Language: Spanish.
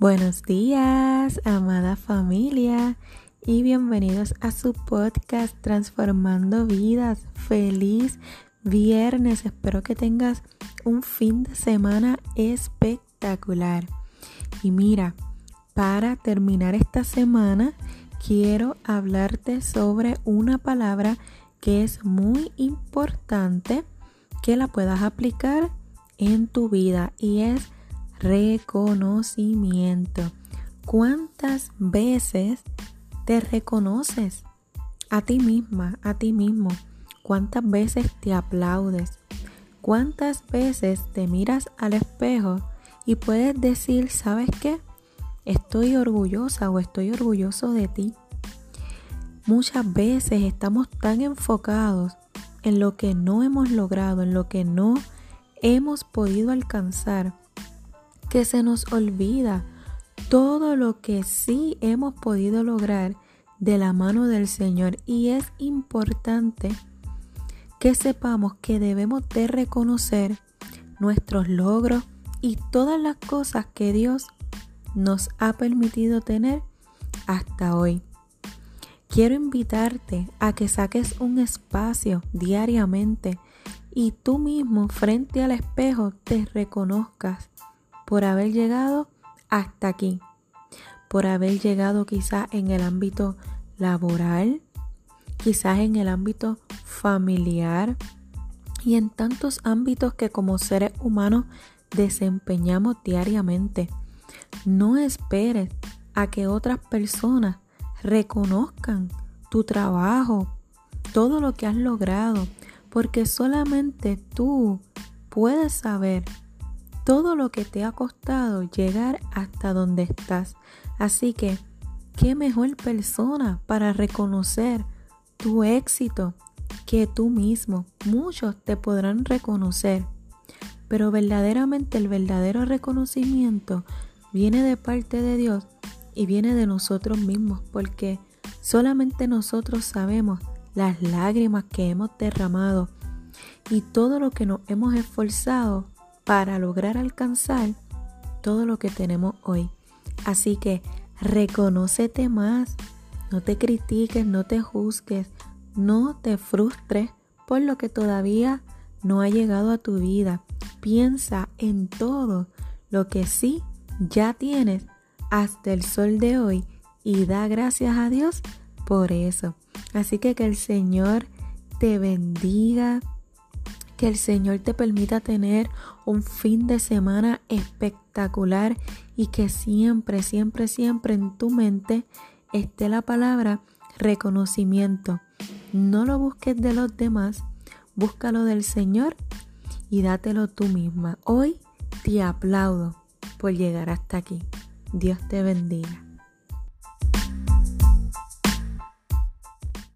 Buenos días, amada familia, y bienvenidos a su podcast Transformando Vidas. Feliz viernes, espero que tengas un fin de semana espectacular. Y mira, para terminar esta semana, quiero hablarte sobre una palabra que es muy importante que la puedas aplicar en tu vida y es reconocimiento. ¿Cuántas veces te reconoces a ti misma, a ti mismo? ¿Cuántas veces te aplaudes? ¿Cuántas veces te miras al espejo y puedes decir, ¿sabes qué? Estoy orgullosa o estoy orgulloso de ti. Muchas veces estamos tan enfocados en lo que no hemos logrado, en lo que no hemos podido alcanzar, que se nos olvida todo lo que sí hemos podido lograr de la mano del Señor y es importante que sepamos que debemos de reconocer nuestros logros y todas las cosas que Dios nos ha permitido tener hasta hoy. Quiero invitarte a que saques un espacio diariamente y tú mismo frente al espejo te reconozcas por haber llegado hasta aquí, por haber llegado quizás en el ámbito laboral, quizás en el ámbito familiar y en tantos ámbitos que como seres humanos desempeñamos diariamente. No esperes a que otras personas reconozcan tu trabajo, todo lo que has logrado, porque solamente tú puedes saber todo lo que te ha costado llegar hasta donde estás. Así que, ¿qué mejor persona para reconocer tu éxito que tú mismo? Muchos te podrán reconocer, pero verdaderamente el verdadero reconocimiento viene de parte de Dios y viene de nosotros mismos, porque solamente nosotros sabemos las lágrimas que hemos derramado y todo lo que nos hemos esforzado para lograr alcanzar todo lo que tenemos hoy. Así que reconócete más, no te critiques, no te juzgues, no te frustres por lo que todavía no ha llegado a tu vida. Piensa en todo lo que sí ya tienes hasta el sol de hoy y da gracias a Dios por eso. Así que que el Señor te bendiga, que el Señor te permita tener un fin de semana espectacular y que siempre, siempre, siempre en tu mente esté la palabra reconocimiento. No lo busques de los demás, búscalo del Señor y dátelo tú misma. Hoy te aplaudo por llegar hasta aquí. Dios te bendiga.